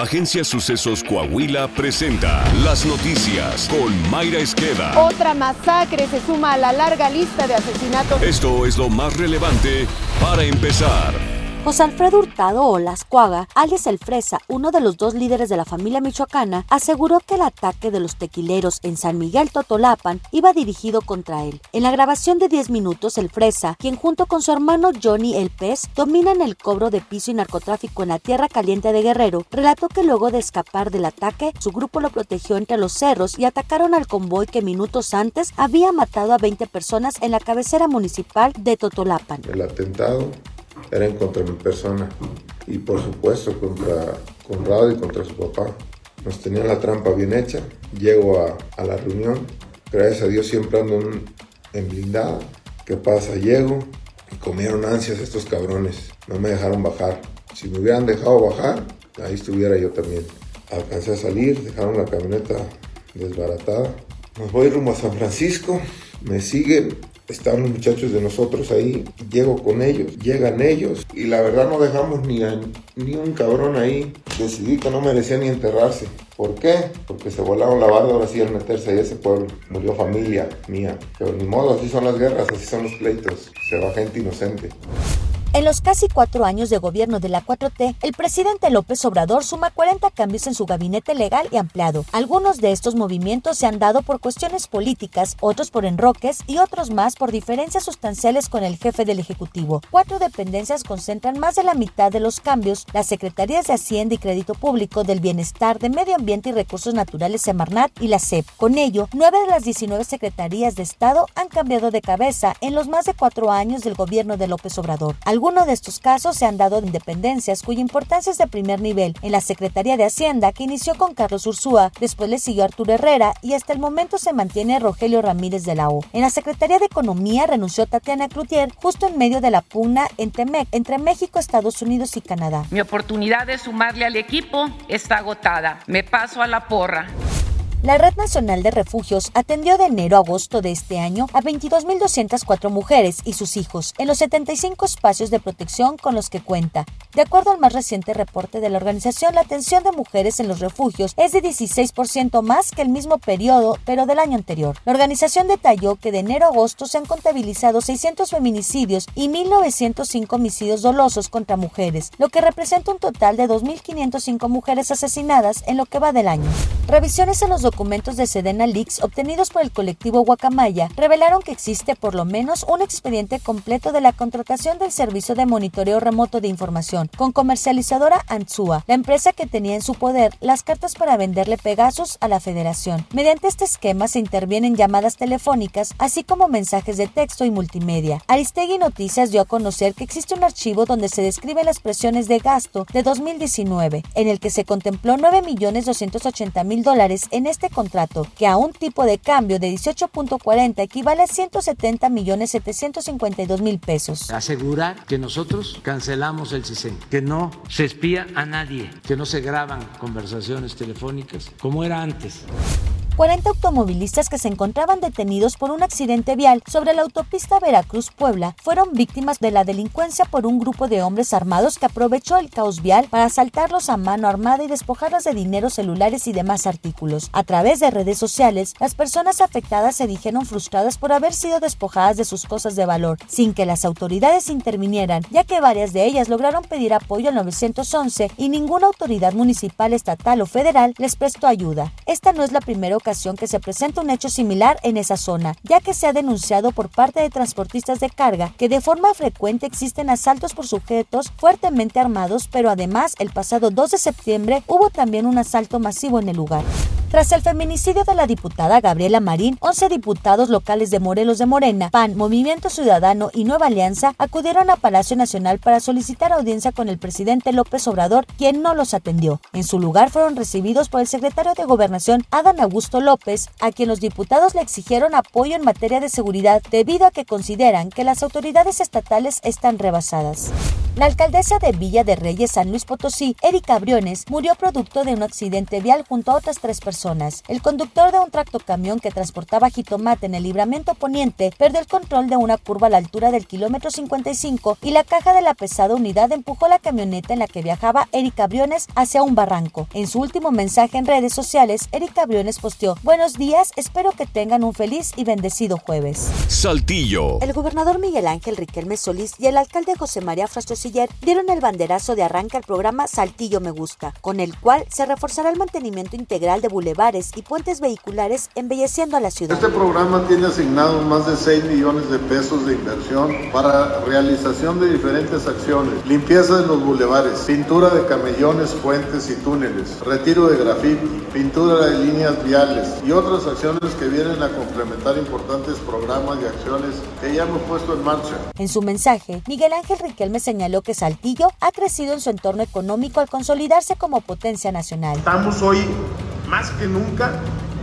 Agencia Sucesos Coahuila presenta las noticias con Mayra Esqueda. Otra masacre se suma a la larga lista de asesinatos. Esto es lo más relevante para empezar. José Alfredo Hurtado o Las Cuaga, alias El Fresa, uno de los dos líderes de la familia michoacana, aseguró que el ataque de los tequileros en San Miguel Totolapan iba dirigido contra él. En la grabación de 10 minutos, El Fresa, quien junto con su hermano Johnny El Pez dominan el cobro de piso y narcotráfico en la tierra caliente de Guerrero, relató que luego de escapar del ataque, su grupo lo protegió entre los cerros y atacaron al convoy que minutos antes había matado a 20 personas en la cabecera municipal de Totolapan. El atentado era en contra mi persona y por supuesto contra Conrado y contra su papá. Nos tenían la trampa bien hecha. Llego a, la reunión. Gracias a Dios siempre ando en, en blindada. ¿Qué pasa? Llego y comieron ansias estos cabrones. No me dejaron bajar. Si me hubieran dejado bajar, ahí estuviera yo también. Alcancé a salir, dejaron la camioneta desbaratada. Nos voy rumbo a San Francisco. Me siguen Estaban los muchachos de nosotros ahí, llego con ellos, llegan ellos y la verdad no dejamos ni, ni un cabrón ahí. Decidí que no merecía ni enterrarse. ¿Por qué? Porque se volaron la barda ahora sí al meterse ahí a ese pueblo. Murió familia mía. Pero ni modo, así son las guerras, así son los pleitos. Se va gente inocente. En los casi cuatro años de gobierno de la 4T, el presidente López Obrador suma 40 cambios en su gabinete legal y ampliado. Algunos de estos movimientos se han dado por cuestiones políticas, otros por enroques y otros más por diferencias sustanciales con el jefe del Ejecutivo. Cuatro dependencias concentran más de la mitad de los cambios, las Secretarías de Hacienda y Crédito Público, del Bienestar, de Medio Ambiente y Recursos Naturales Semarnat y la CEP. Con ello, nueve de las 19 secretarías de Estado han cambiado de cabeza en los más de cuatro años del gobierno de López Obrador. De estos casos se han dado en dependencias cuya importancia es de primer nivel. En la Secretaría de Hacienda, que inició con Carlos Ursúa, después le siguió Arturo Herrera y hasta el momento se mantiene Rogelio Ramírez de la O. En la Secretaría de Economía renunció Tatiana Cloutier justo en medio de la pugna entre México, Estados Unidos y Canadá. Mi oportunidad de sumarle al equipo está agotada. Me paso a la porra. La Red Nacional de Refugios atendió de enero a agosto de este año a 22.204 mujeres y sus hijos en los 75 espacios de protección con los que cuenta. De acuerdo al más reciente reporte de la organización, la atención de mujeres en los refugios es de 16% más que el mismo periodo, pero del año anterior. La organización detalló que de enero a agosto se han contabilizado 600 feminicidios y 1.905 homicidios dolosos contra mujeres, lo que representa un total de 2.505 mujeres asesinadas en lo que va del año. Revisiones en los documentos de Sedena Leaks obtenidos por el colectivo Guacamaya revelaron que existe por lo menos un expediente completo de la contratación del servicio de monitoreo remoto de información con comercializadora Anzua, la empresa que tenía en su poder las cartas para venderle Pegasus a la federación. Mediante este esquema se intervienen llamadas telefónicas, así como mensajes de texto y multimedia. Aristegui Noticias dio a conocer que existe un archivo donde se describen las presiones de gasto de 2019, en el que se contempló 9.280.000 dólares en este este contrato, que a un tipo de cambio de 18.40 equivale a 170 millones 752 mil pesos. Asegurar que nosotros cancelamos el CISEN, que no se espía a nadie, que no se graban conversaciones telefónicas como era antes. 40 automovilistas que se encontraban detenidos por un accidente vial sobre la autopista Veracruz-Puebla fueron víctimas de la delincuencia por un grupo de hombres armados que aprovechó el caos vial para asaltarlos a mano armada y despojarlos de dinero, celulares y demás artículos. A través de redes sociales, las personas afectadas se dijeron frustradas por haber sido despojadas de sus cosas de valor, sin que las autoridades intervinieran, ya que varias de ellas lograron pedir apoyo al 911 y ninguna autoridad municipal, estatal o federal les prestó ayuda. Esta no es la primera ocasión que se presenta un hecho similar en esa zona, ya que se ha denunciado por parte de transportistas de carga que de forma frecuente existen asaltos por sujetos fuertemente armados, pero además el pasado 2 de septiembre hubo también un asalto masivo en el lugar. Tras el feminicidio de la diputada Gabriela Marín, 11 diputados locales de Morelos de Morena, PAN, Movimiento Ciudadano y Nueva Alianza acudieron a Palacio Nacional para solicitar audiencia con el presidente López Obrador, quien no los atendió. En su lugar fueron recibidos por el secretario de Gobernación, Adán Augusto López, a quien los diputados le exigieron apoyo en materia de seguridad debido a que consideran que las autoridades estatales están rebasadas. La alcaldesa de Villa de Reyes, San Luis Potosí, Erika Briones, murió producto de un accidente vial junto a otras tres personas. El conductor de un tractocamión que transportaba jitomate en el libramiento poniente perdió el control de una curva a la altura del kilómetro 55 y la caja de la pesada unidad empujó la camioneta en la que viajaba Erika Briones hacia un barranco. En su último mensaje en redes sociales, Erika Briones posteó, Buenos días, espero que tengan un feliz y bendecido jueves. Saltillo. El gobernador Miguel Ángel Riquelme Solís y el alcalde José María Frastrosiller dieron el banderazo de arranque al programa Saltillo Me Gusta, con el cual se reforzará el mantenimiento integral de bulevares y puentes vehiculares embelleciendo a la ciudad. Este programa tiene asignados más de 6 millones de pesos de inversión para realización de diferentes acciones, limpieza de los bulevares, pintura de camellones, puentes y túneles, retiro de grafiti, pintura de líneas viales y otras acciones que vienen a complementar importantes programas y acciones que ya hemos puesto en marcha. En su mensaje, Miguel Ángel Riquelme señaló que Saltillo ha crecido en su entorno económico al consolidarse como potencia nacional. Estamos hoy más que nunca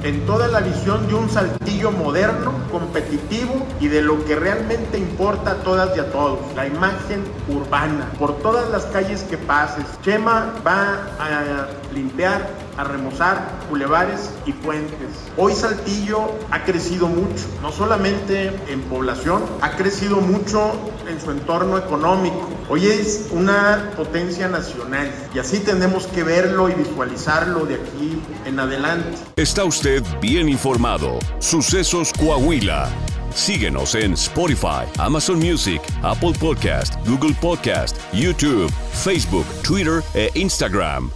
en toda la visión de un saltillo moderno, competitivo y de lo que realmente importa a todas y a todos, la imagen urbana. Por todas las calles que pases, Chema va a limpiar, a remozar bulevares y puentes. Hoy Saltillo ha crecido mucho, no solamente en población, ha crecido mucho en su entorno económico. Hoy es una potencia nacional y así tenemos que verlo y visualizarlo de aquí en adelante. Está usted bien informado. Sucesos Coahuila. Síguenos en Spotify, Amazon Music, Apple Podcast, Google Podcast, YouTube, Facebook, Twitter e Instagram.